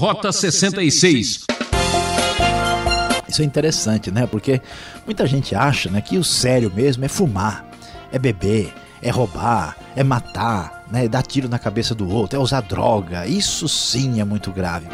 Rota 66. Isso é interessante, né? Porque muita gente acha né, que o sério mesmo é fumar, é beber, é roubar, é matar, né, é dar tiro na cabeça do outro, é usar droga. Isso sim é muito grave.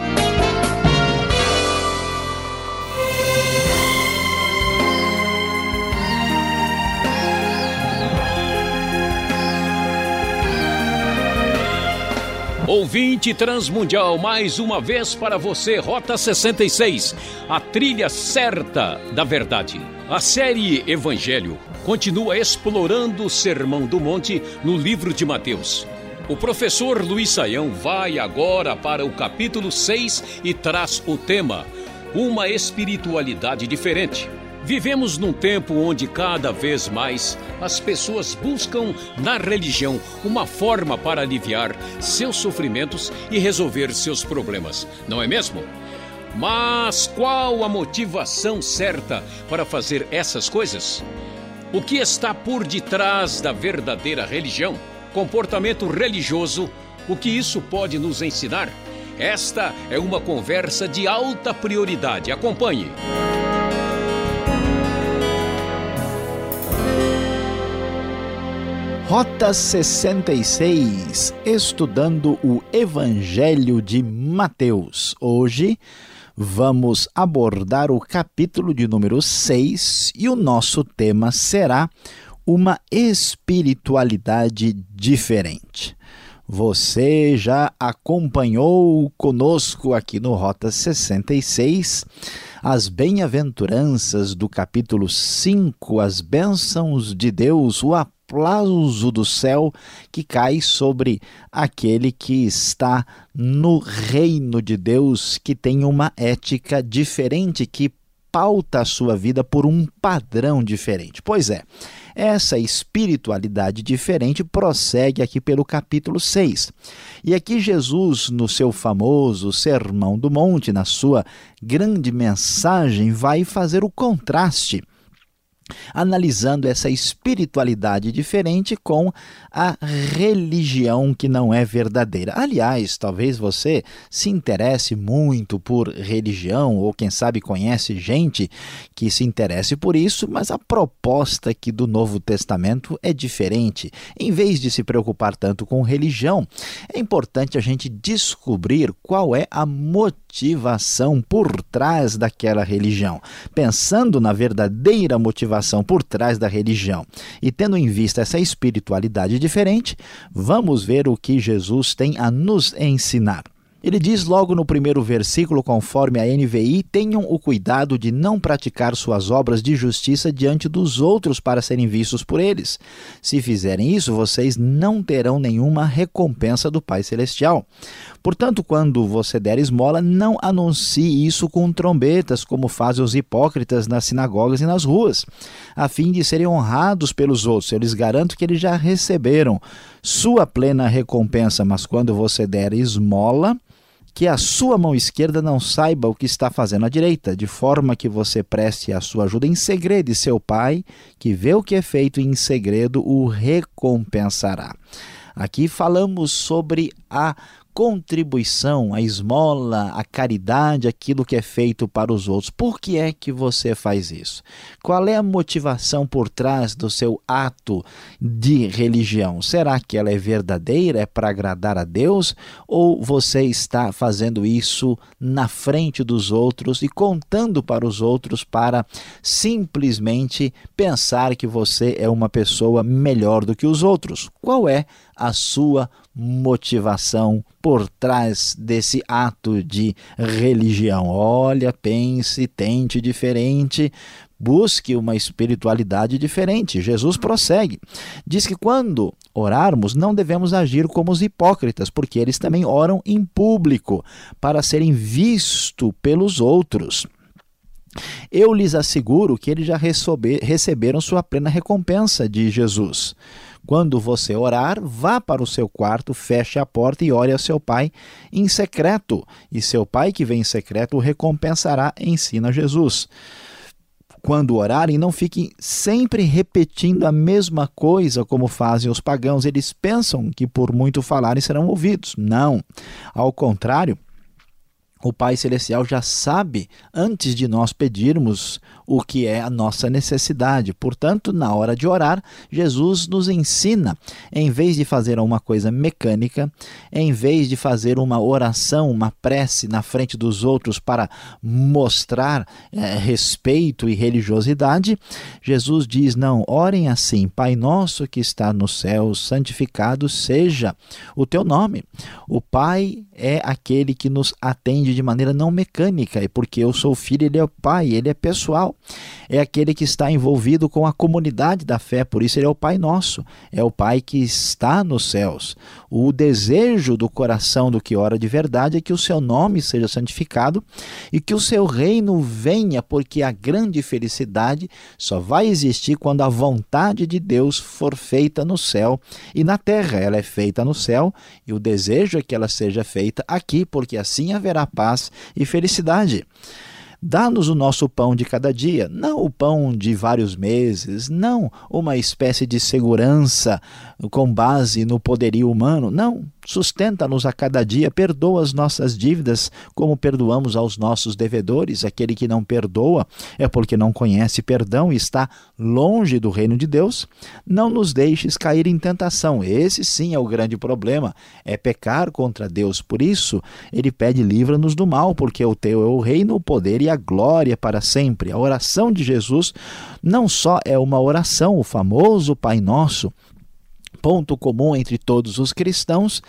Ouvinte Transmundial, mais uma vez para você, Rota 66, a trilha certa da verdade. A série Evangelho continua explorando o Sermão do Monte no livro de Mateus. O professor Luiz Saião vai agora para o capítulo 6 e traz o tema Uma espiritualidade diferente. Vivemos num tempo onde cada vez mais as pessoas buscam na religião uma forma para aliviar seus sofrimentos e resolver seus problemas, não é mesmo? Mas qual a motivação certa para fazer essas coisas? O que está por detrás da verdadeira religião? Comportamento religioso, o que isso pode nos ensinar? Esta é uma conversa de alta prioridade. Acompanhe. Rota 66, estudando o Evangelho de Mateus. Hoje vamos abordar o capítulo de número 6 e o nosso tema será uma espiritualidade diferente. Você já acompanhou conosco aqui no Rota 66 as bem-aventuranças do capítulo 5, as bênçãos de Deus, o aplauso do céu que cai sobre aquele que está no reino de Deus, que tem uma ética diferente, que pauta a sua vida por um padrão diferente. Pois é, essa espiritualidade diferente prossegue aqui pelo capítulo 6. E aqui Jesus, no seu famoso Sermão do Monte, na sua grande mensagem, vai fazer o contraste analisando essa espiritualidade diferente com a religião que não é verdadeira. Aliás, talvez você se interesse muito por religião ou quem sabe conhece gente que se interesse por isso, mas a proposta aqui do Novo Testamento é diferente. Em vez de se preocupar tanto com religião, é importante a gente descobrir qual é a motivação por trás daquela religião. Pensando na verdadeira motivação motivação por trás da religião. E tendo em vista essa espiritualidade diferente, vamos ver o que Jesus tem a nos ensinar. Ele diz logo no primeiro versículo, conforme a NVI: tenham o cuidado de não praticar suas obras de justiça diante dos outros para serem vistos por eles. Se fizerem isso, vocês não terão nenhuma recompensa do Pai Celestial. Portanto, quando você der esmola, não anuncie isso com trombetas, como fazem os hipócritas nas sinagogas e nas ruas, a fim de serem honrados pelos outros. Eu lhes garanto que eles já receberam sua plena recompensa, mas quando você der esmola, que a sua mão esquerda não saiba o que está fazendo a direita, de forma que você preste a sua ajuda em segredo, e seu pai, que vê o que é feito em segredo, o recompensará. Aqui falamos sobre a contribuição, a esmola, a caridade, aquilo que é feito para os outros. Por que é que você faz isso? Qual é a motivação por trás do seu ato de religião? Será que ela é verdadeira, é para agradar a Deus? Ou você está fazendo isso na frente dos outros e contando para os outros para simplesmente pensar que você é uma pessoa melhor do que os outros? Qual é a sua motivação por trás desse ato de religião. Olha, pense, tente diferente, busque uma espiritualidade diferente. Jesus prossegue. Diz que quando orarmos, não devemos agir como os hipócritas, porque eles também oram em público, para serem vistos pelos outros. Eu lhes asseguro que eles já receberam sua plena recompensa de Jesus. Quando você orar, vá para o seu quarto, feche a porta e ore a seu pai em secreto. E seu pai que vem em secreto o recompensará, ensina Jesus quando orarem, não fiquem sempre repetindo a mesma coisa como fazem os pagãos. Eles pensam que por muito falarem serão ouvidos. Não. Ao contrário, o Pai Celestial já sabe antes de nós pedirmos o que é a nossa necessidade. Portanto, na hora de orar, Jesus nos ensina, em vez de fazer uma coisa mecânica, em vez de fazer uma oração, uma prece na frente dos outros para mostrar é, respeito e religiosidade, Jesus diz: não, orem assim, Pai nosso que está no céu, santificado seja o teu nome. O Pai é aquele que nos atende de maneira não mecânica, e porque eu sou filho, ele é o Pai, ele é pessoal é aquele que está envolvido com a comunidade da fé, por isso ele é o Pai nosso, é o Pai que está nos céus. O desejo do coração do que ora de verdade é que o seu nome seja santificado e que o seu reino venha, porque a grande felicidade só vai existir quando a vontade de Deus for feita no céu e na terra. Ela é feita no céu e o desejo é que ela seja feita aqui, porque assim haverá paz e felicidade. Dá-nos o nosso pão de cada dia, não o pão de vários meses, não uma espécie de segurança com base no poderio humano, não. Sustenta-nos a cada dia, perdoa as nossas dívidas, como perdoamos aos nossos devedores. Aquele que não perdoa é porque não conhece perdão e está longe do reino de Deus. Não nos deixes cair em tentação. Esse sim é o grande problema, é pecar contra Deus. Por isso, ele pede: livra-nos do mal, porque o teu é o reino, o poder e a glória para sempre. A oração de Jesus não só é uma oração, o famoso Pai Nosso, ponto comum entre todos os cristãos,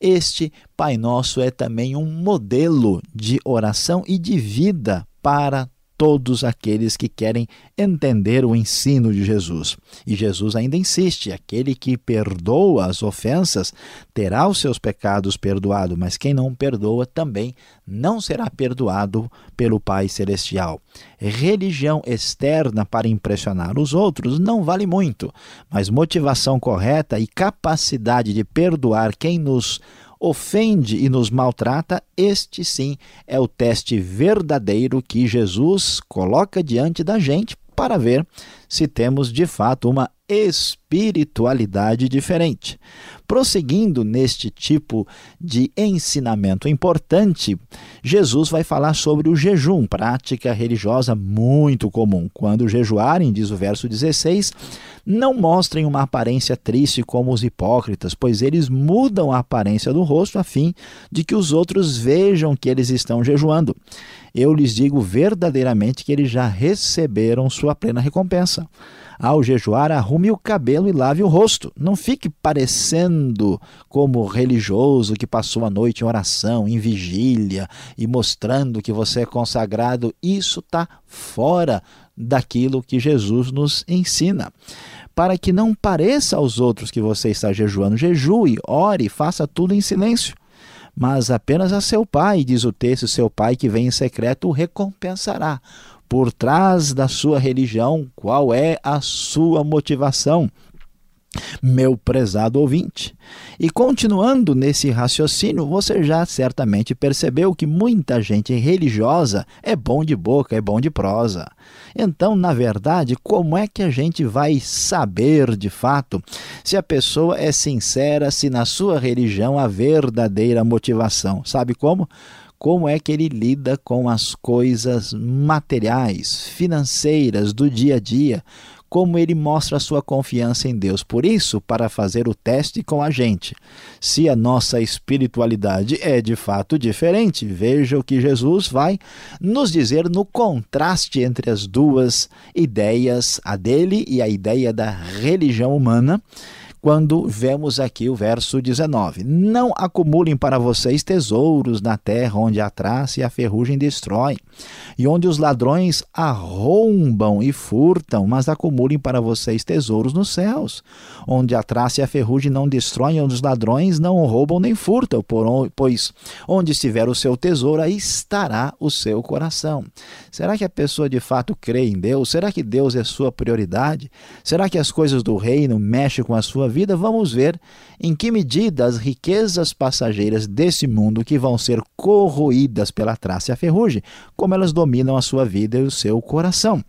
este Pai Nosso é também um modelo de oração e de vida para todos aqueles que querem entender o ensino de Jesus. E Jesus ainda insiste: aquele que perdoa as ofensas terá os seus pecados perdoados, mas quem não perdoa também não será perdoado pelo Pai Celestial. Religião externa para impressionar os outros não vale muito, mas motivação correta e capacidade de perdoar quem nos ofende e nos maltrata, este sim é o teste verdadeiro que Jesus coloca diante da gente para ver se temos de fato uma espiritualidade diferente. Prosseguindo neste tipo de ensinamento importante, Jesus vai falar sobre o jejum, prática religiosa muito comum. Quando jejuarem, diz o verso 16, não mostrem uma aparência triste como os hipócritas, pois eles mudam a aparência do rosto a fim de que os outros vejam que eles estão jejuando. Eu lhes digo verdadeiramente que eles já receberam sua plena recompensa. Ao jejuar, arrume o cabelo e lave o rosto. Não fique parecendo como religioso que passou a noite em oração, em vigília e mostrando que você é consagrado. Isso está fora daquilo que Jesus nos ensina. Para que não pareça aos outros que você está jejuando, jejue, ore, faça tudo em silêncio mas apenas a seu pai, diz o texto, seu pai que vem em secreto o recompensará por trás da sua religião, qual é a sua motivação? Meu prezado ouvinte. E continuando nesse raciocínio, você já certamente percebeu que muita gente religiosa é bom de boca, é bom de prosa. Então, na verdade, como é que a gente vai saber de fato se a pessoa é sincera, se na sua religião há verdadeira motivação? Sabe como? Como é que ele lida com as coisas materiais, financeiras do dia a dia, como ele mostra a sua confiança em Deus. Por isso, para fazer o teste com a gente, se a nossa espiritualidade é de fato diferente, veja o que Jesus vai nos dizer no contraste entre as duas ideias, a dele e a ideia da religião humana quando vemos aqui o verso 19: Não acumulem para vocês tesouros na terra, onde a traça e a ferrugem destroem, e onde os ladrões arrombam e furtam, mas acumulem para vocês tesouros nos céus, onde a traça e a ferrugem não destroem, onde os ladrões não roubam nem furtam, pois onde estiver o seu tesouro, aí estará o seu coração. Será que a pessoa de fato crê em Deus? Será que Deus é sua prioridade? Será que as coisas do reino mexem com a sua vida, vamos ver em que medida as riquezas passageiras desse mundo que vão ser corroídas pela traça e a ferrugem, como elas dominam a sua vida e o seu coração.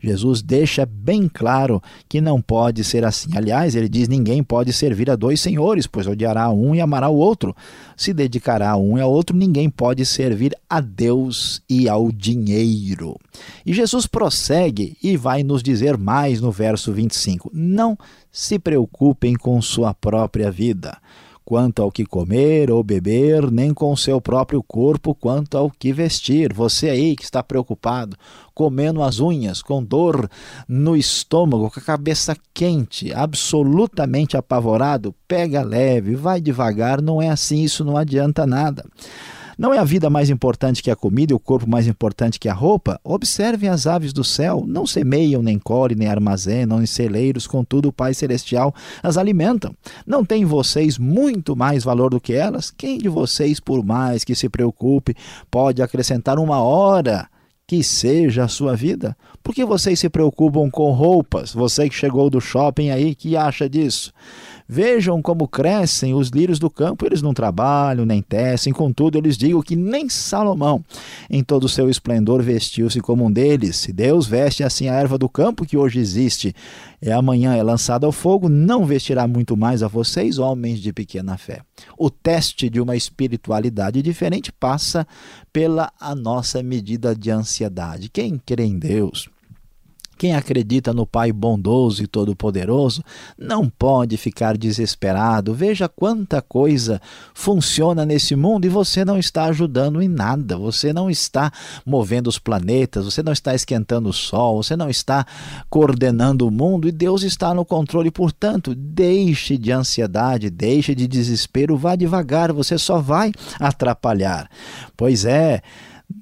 Jesus deixa bem claro que não pode ser assim. Aliás, ele diz: ninguém pode servir a dois senhores, pois odiará um e amará o outro. Se dedicará a um e ao outro, ninguém pode servir a Deus e ao dinheiro. E Jesus prossegue e vai nos dizer mais no verso 25: Não se preocupem com sua própria vida quanto ao que comer ou beber, nem com seu próprio corpo quanto ao que vestir. Você aí que está preocupado, comendo as unhas, com dor no estômago, com a cabeça quente, absolutamente apavorado, pega leve, vai devagar, não é assim, isso não adianta nada. Não é a vida mais importante que a comida e o corpo mais importante que a roupa? Observem as aves do céu, não semeiam, nem colhem, nem armazenam em celeiros, contudo o Pai Celestial as alimentam. Não tem vocês muito mais valor do que elas? Quem de vocês, por mais que se preocupe, pode acrescentar uma hora que seja a sua vida? Por que vocês se preocupam com roupas? Você que chegou do shopping aí, que acha disso? Vejam como crescem os lírios do campo, eles não trabalham, nem tecem, contudo, eu lhes digo que nem Salomão, em todo o seu esplendor, vestiu-se como um deles. Se Deus veste assim a erva do campo que hoje existe, e amanhã é lançada ao fogo, não vestirá muito mais a vocês, homens de pequena fé. O teste de uma espiritualidade diferente passa pela a nossa medida de ansiedade. Quem crê em Deus, quem acredita no Pai bondoso e todo-poderoso não pode ficar desesperado. Veja quanta coisa funciona nesse mundo e você não está ajudando em nada. Você não está movendo os planetas, você não está esquentando o sol, você não está coordenando o mundo e Deus está no controle. Portanto, deixe de ansiedade, deixe de desespero, vá devagar, você só vai atrapalhar. Pois é.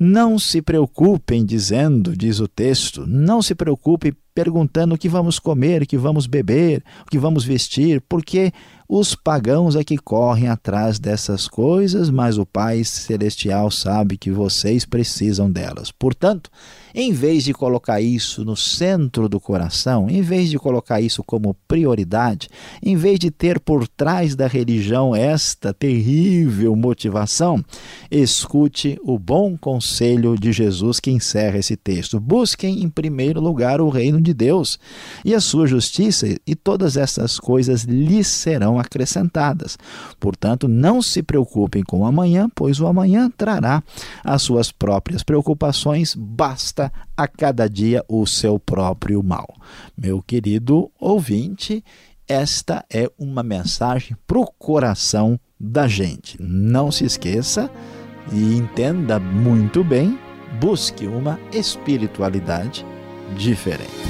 Não se preocupem dizendo, diz o texto, não se preocupe perguntando o que vamos comer, o que vamos beber, o que vamos vestir, porque os pagãos é que correm atrás dessas coisas, mas o Pai Celestial sabe que vocês precisam delas. Portanto, em vez de colocar isso no centro do coração, em vez de colocar isso como prioridade, em vez de ter por trás da religião esta terrível motivação, escute o bom conselho de Jesus que encerra esse texto. Busquem em primeiro lugar o reino de Deus e a sua justiça, e todas essas coisas lhes serão acrescentadas. Portanto, não se preocupem com o amanhã, pois o amanhã trará as suas próprias preocupações, basta a cada dia o seu próprio mal. Meu querido ouvinte, esta é uma mensagem para o coração da gente. Não se esqueça e entenda muito bem, busque uma espiritualidade diferente.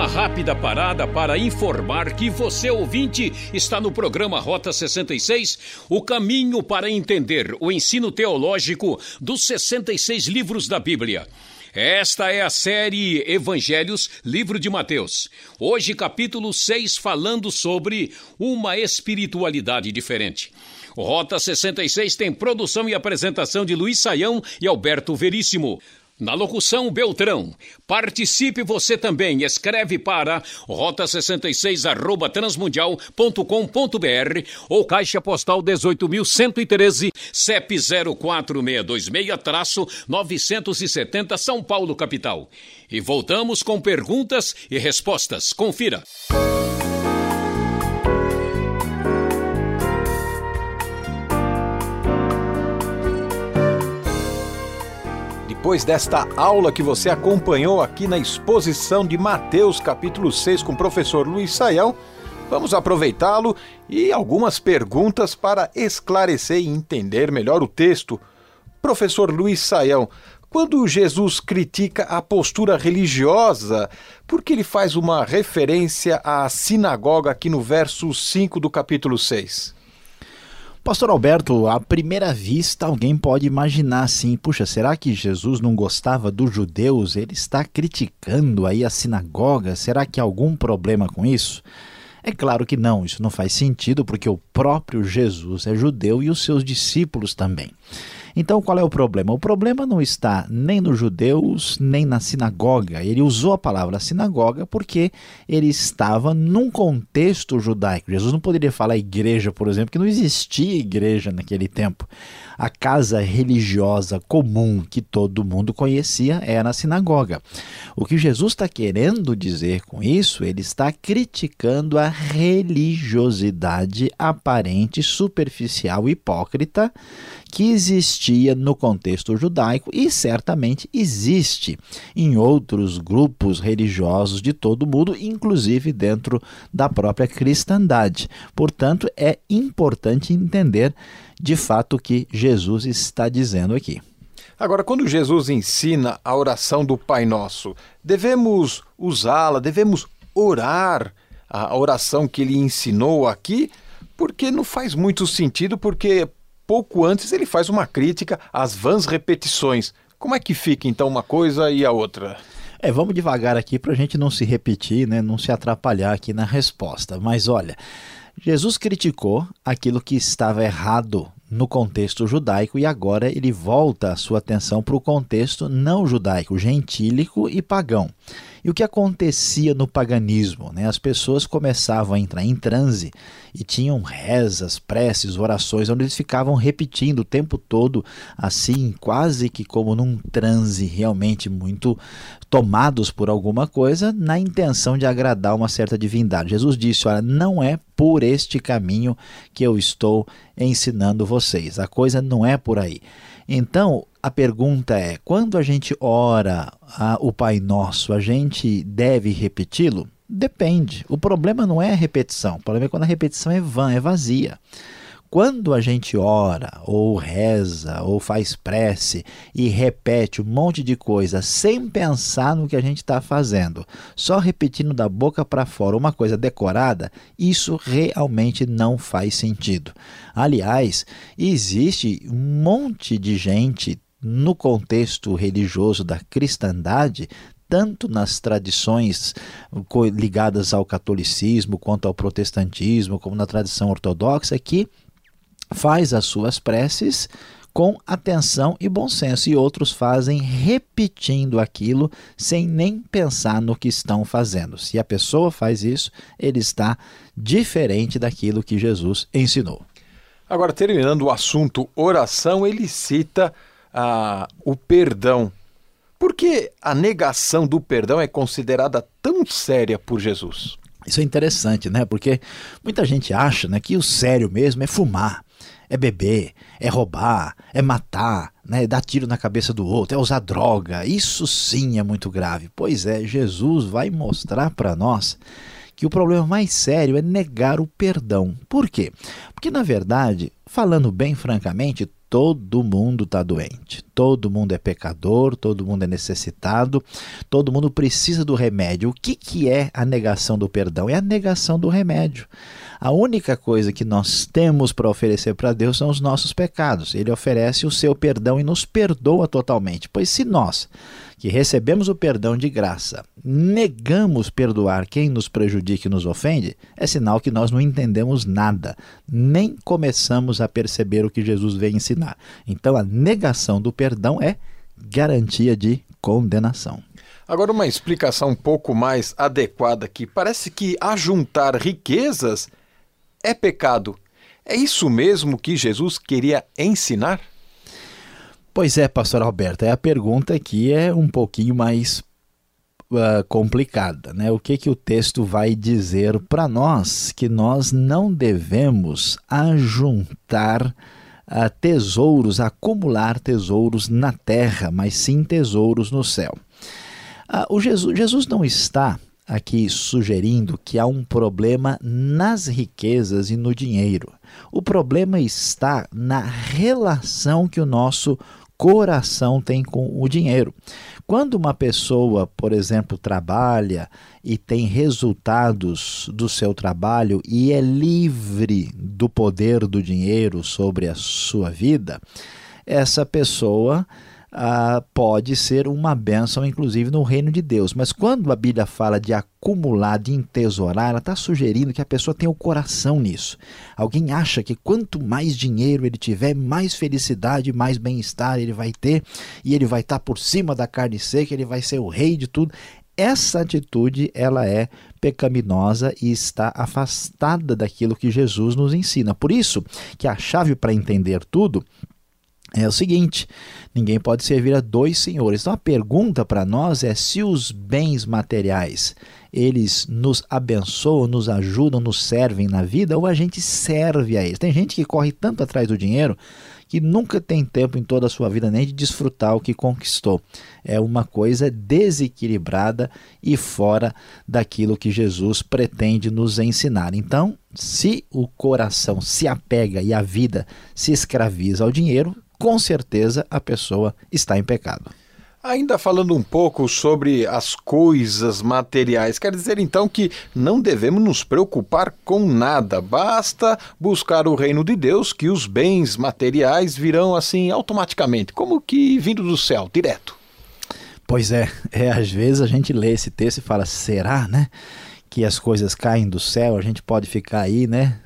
Uma rápida parada para informar que você, ouvinte, está no programa Rota 66, o caminho para entender o ensino teológico dos 66 livros da Bíblia. Esta é a série Evangelhos, livro de Mateus. Hoje, capítulo 6, falando sobre uma espiritualidade diferente. Rota 66 tem produção e apresentação de Luiz Saião e Alberto Veríssimo. Na locução Beltrão. Participe você também. Escreve para rota66 arroba transmundial.com.br ou caixa postal 18.113 CEP 04626-970 São Paulo, capital. E voltamos com perguntas e respostas. Confira. Depois desta aula que você acompanhou aqui na exposição de Mateus capítulo 6 com o professor Luiz Saião, vamos aproveitá-lo e algumas perguntas para esclarecer e entender melhor o texto. Professor Luiz Saião, quando Jesus critica a postura religiosa, por que ele faz uma referência à sinagoga aqui no verso 5 do capítulo 6? Pastor Alberto, à primeira vista alguém pode imaginar assim, puxa, será que Jesus não gostava dos judeus? Ele está criticando aí a sinagoga? Será que há algum problema com isso? É claro que não, isso não faz sentido porque o próprio Jesus é judeu e os seus discípulos também. Então qual é o problema? O problema não está nem nos judeus, nem na sinagoga. Ele usou a palavra sinagoga porque ele estava num contexto judaico. Jesus não poderia falar igreja, por exemplo, que não existia igreja naquele tempo. A casa religiosa comum que todo mundo conhecia era a sinagoga. O que Jesus está querendo dizer com isso, ele está criticando a religiosidade aparente, superficial, hipócrita que existia no contexto judaico e certamente existe em outros grupos religiosos de todo mundo, inclusive dentro da própria cristandade. Portanto, é importante entender de fato o que Jesus está dizendo aqui. Agora, quando Jesus ensina a oração do Pai Nosso, devemos usá-la, devemos orar a oração que ele ensinou aqui, porque não faz muito sentido, porque pouco antes ele faz uma crítica às vãs repetições. Como é que fica então uma coisa e a outra? É, vamos devagar aqui para a gente não se repetir, né, não se atrapalhar aqui na resposta. Mas olha, Jesus criticou aquilo que estava errado no contexto judaico e agora ele volta a sua atenção para o contexto não judaico, gentílico e pagão. E o que acontecia no paganismo? Né? As pessoas começavam a entrar em transe e tinham rezas, preces, orações, onde eles ficavam repetindo o tempo todo, assim, quase que como num transe, realmente muito tomados por alguma coisa, na intenção de agradar uma certa divindade. Jesus disse: Olha, não é por este caminho que eu estou ensinando vocês, a coisa não é por aí. Então, a pergunta é: quando a gente ora a, o Pai Nosso, a gente deve repeti-lo? Depende. O problema não é a repetição, o problema é quando a repetição é vã, é vazia. Quando a gente ora, ou reza, ou faz prece e repete um monte de coisa sem pensar no que a gente está fazendo, só repetindo da boca para fora uma coisa decorada, isso realmente não faz sentido. Aliás, existe um monte de gente no contexto religioso da cristandade tanto nas tradições ligadas ao catolicismo quanto ao protestantismo, como na tradição ortodoxa, que faz as suas preces com atenção e bom senso, e outros fazem repetindo aquilo sem nem pensar no que estão fazendo. Se a pessoa faz isso, ele está diferente daquilo que Jesus ensinou. Agora, terminando o assunto oração, ele cita o perdão. Por que a negação do perdão é considerada tão séria por Jesus? Isso é interessante, né? Porque muita gente acha né, que o sério mesmo é fumar é beber, é roubar, é matar, né, é dar tiro na cabeça do outro, é usar droga. Isso sim é muito grave. Pois é, Jesus vai mostrar para nós que o problema mais sério é negar o perdão. Por quê? Porque, na verdade, falando bem francamente, todo mundo está doente, todo mundo é pecador, todo mundo é necessitado, todo mundo precisa do remédio. O que, que é a negação do perdão? É a negação do remédio. A única coisa que nós temos para oferecer para Deus são os nossos pecados. Ele oferece o seu perdão e nos perdoa totalmente. Pois se nós, que recebemos o perdão de graça, negamos perdoar quem nos prejudica e nos ofende, é sinal que nós não entendemos nada, nem começamos a perceber o que Jesus vem ensinar. Então a negação do perdão é garantia de condenação. Agora, uma explicação um pouco mais adequada aqui. Parece que ajuntar riquezas é pecado. É isso mesmo que Jesus queria ensinar? Pois é, pastor Alberto, é a pergunta aqui é um pouquinho mais uh, complicada, né? O que que o texto vai dizer para nós que nós não devemos ajuntar uh, tesouros, acumular tesouros na terra, mas sim tesouros no céu. Uh, o Jesus, Jesus não está aqui sugerindo que há um problema nas riquezas e no dinheiro. O problema está na relação que o nosso coração tem com o dinheiro. Quando uma pessoa, por exemplo, trabalha e tem resultados do seu trabalho e é livre do poder do dinheiro sobre a sua vida, essa pessoa ah, pode ser uma bênção, inclusive, no reino de Deus. Mas quando a Bíblia fala de acumular, de entesourar, ela está sugerindo que a pessoa tenha o coração nisso. Alguém acha que quanto mais dinheiro ele tiver, mais felicidade, mais bem-estar ele vai ter, e ele vai estar tá por cima da carne seca, ele vai ser o rei de tudo essa atitude ela é pecaminosa e está afastada daquilo que Jesus nos ensina. Por isso que a chave para entender tudo é o seguinte: ninguém pode servir a dois senhores. Então a pergunta para nós é se os bens materiais eles nos abençoam, nos ajudam, nos servem na vida ou a gente serve a eles. Tem gente que corre tanto atrás do dinheiro que nunca tem tempo em toda a sua vida nem de desfrutar o que conquistou. É uma coisa desequilibrada e fora daquilo que Jesus pretende nos ensinar. Então, se o coração se apega e a vida se escraviza ao dinheiro, com certeza a pessoa está em pecado. Ainda falando um pouco sobre as coisas materiais, quer dizer então que não devemos nos preocupar com nada, basta buscar o reino de Deus, que os bens materiais virão assim automaticamente, como que vindo do céu, direto. Pois é, é às vezes a gente lê esse texto e fala, será, né? Que as coisas caem do céu, a gente pode ficar aí, né?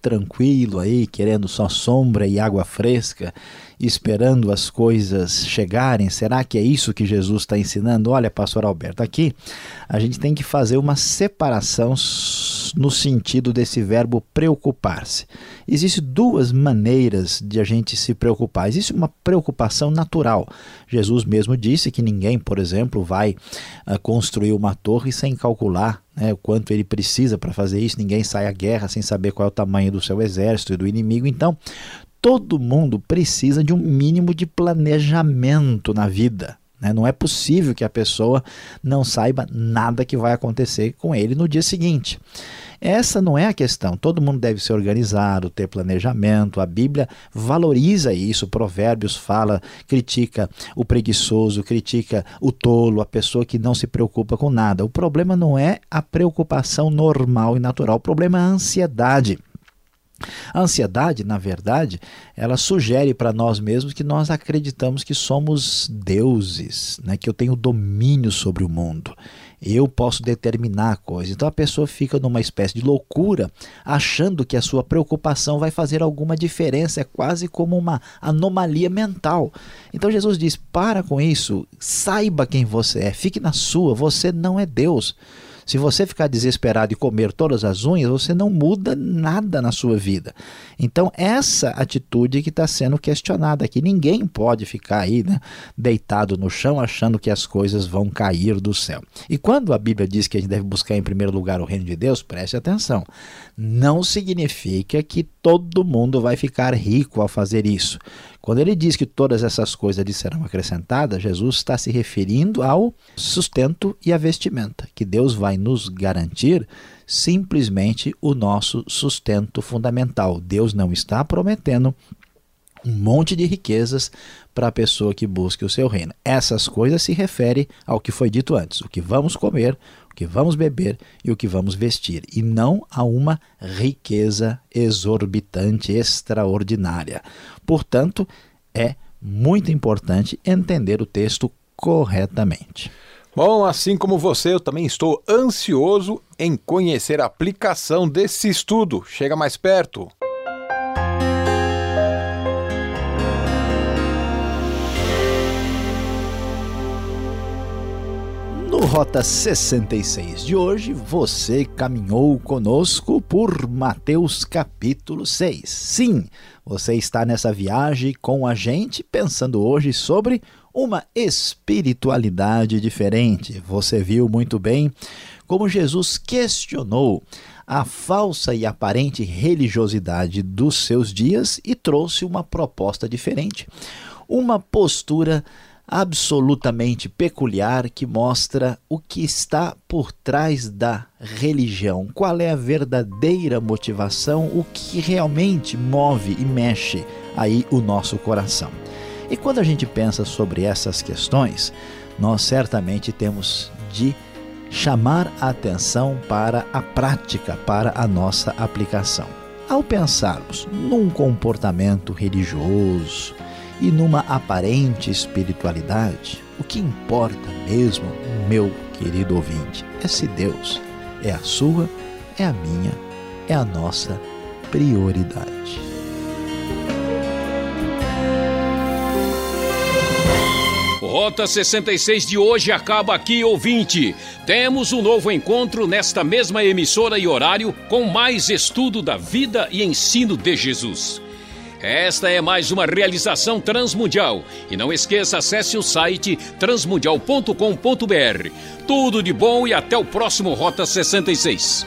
Tranquilo aí, querendo só sombra e água fresca esperando as coisas chegarem? Será que é isso que Jesus está ensinando? Olha, pastor Alberto, aqui a gente tem que fazer uma separação no sentido desse verbo preocupar-se. Existem duas maneiras de a gente se preocupar. Existe uma preocupação natural. Jesus mesmo disse que ninguém, por exemplo, vai uh, construir uma torre sem calcular né, o quanto ele precisa para fazer isso. Ninguém sai à guerra sem saber qual é o tamanho do seu exército e do inimigo. Então, todo mundo precisa de um mínimo de planejamento na vida. Né? Não é possível que a pessoa não saiba nada que vai acontecer com ele no dia seguinte. Essa não é a questão. Todo mundo deve ser organizado, ter planejamento. A Bíblia valoriza isso. Provérbios fala, critica o preguiçoso, critica o tolo, a pessoa que não se preocupa com nada. O problema não é a preocupação normal e natural. O problema é a ansiedade. A ansiedade, na verdade, ela sugere para nós mesmos que nós acreditamos que somos deuses, né? que eu tenho domínio sobre o mundo. Eu posso determinar a coisa. Então a pessoa fica numa espécie de loucura, achando que a sua preocupação vai fazer alguma diferença. É quase como uma anomalia mental. Então Jesus diz: para com isso, saiba quem você é, fique na sua, você não é Deus. Se você ficar desesperado e comer todas as unhas, você não muda nada na sua vida. Então, essa atitude que está sendo questionada aqui. Ninguém pode ficar aí né, deitado no chão achando que as coisas vão cair do céu. E quando a Bíblia diz que a gente deve buscar em primeiro lugar o reino de Deus, preste atenção. Não significa que todo mundo vai ficar rico ao fazer isso. Quando ele diz que todas essas coisas lhe serão acrescentadas, Jesus está se referindo ao sustento e à vestimenta, que Deus vai nos garantir simplesmente o nosso sustento fundamental. Deus não está prometendo um monte de riquezas para a pessoa que busque o seu reino. Essas coisas se referem ao que foi dito antes: o que vamos comer, o que vamos beber e o que vamos vestir, e não a uma riqueza exorbitante, extraordinária. Portanto, é muito importante entender o texto corretamente. Bom, assim como você, eu também estou ansioso em conhecer a aplicação desse estudo. Chega mais perto. Rota 66 de hoje, você caminhou conosco por Mateus capítulo 6. Sim, você está nessa viagem com a gente pensando hoje sobre uma espiritualidade diferente. Você viu muito bem como Jesus questionou a falsa e aparente religiosidade dos seus dias e trouxe uma proposta diferente. Uma postura absolutamente peculiar que mostra o que está por trás da religião, qual é a verdadeira motivação, o que realmente move e mexe aí o nosso coração. E quando a gente pensa sobre essas questões, nós certamente temos de chamar a atenção para a prática, para a nossa aplicação. Ao pensarmos num comportamento religioso, e numa aparente espiritualidade, o que importa mesmo, meu querido ouvinte, é se Deus é a sua, é a minha, é a nossa prioridade. Rota 66 de hoje acaba aqui, ouvinte. Temos um novo encontro nesta mesma emissora e horário com mais estudo da vida e ensino de Jesus. Esta é mais uma realização transmundial. E não esqueça, acesse o site transmundial.com.br. Tudo de bom e até o próximo Rota 66.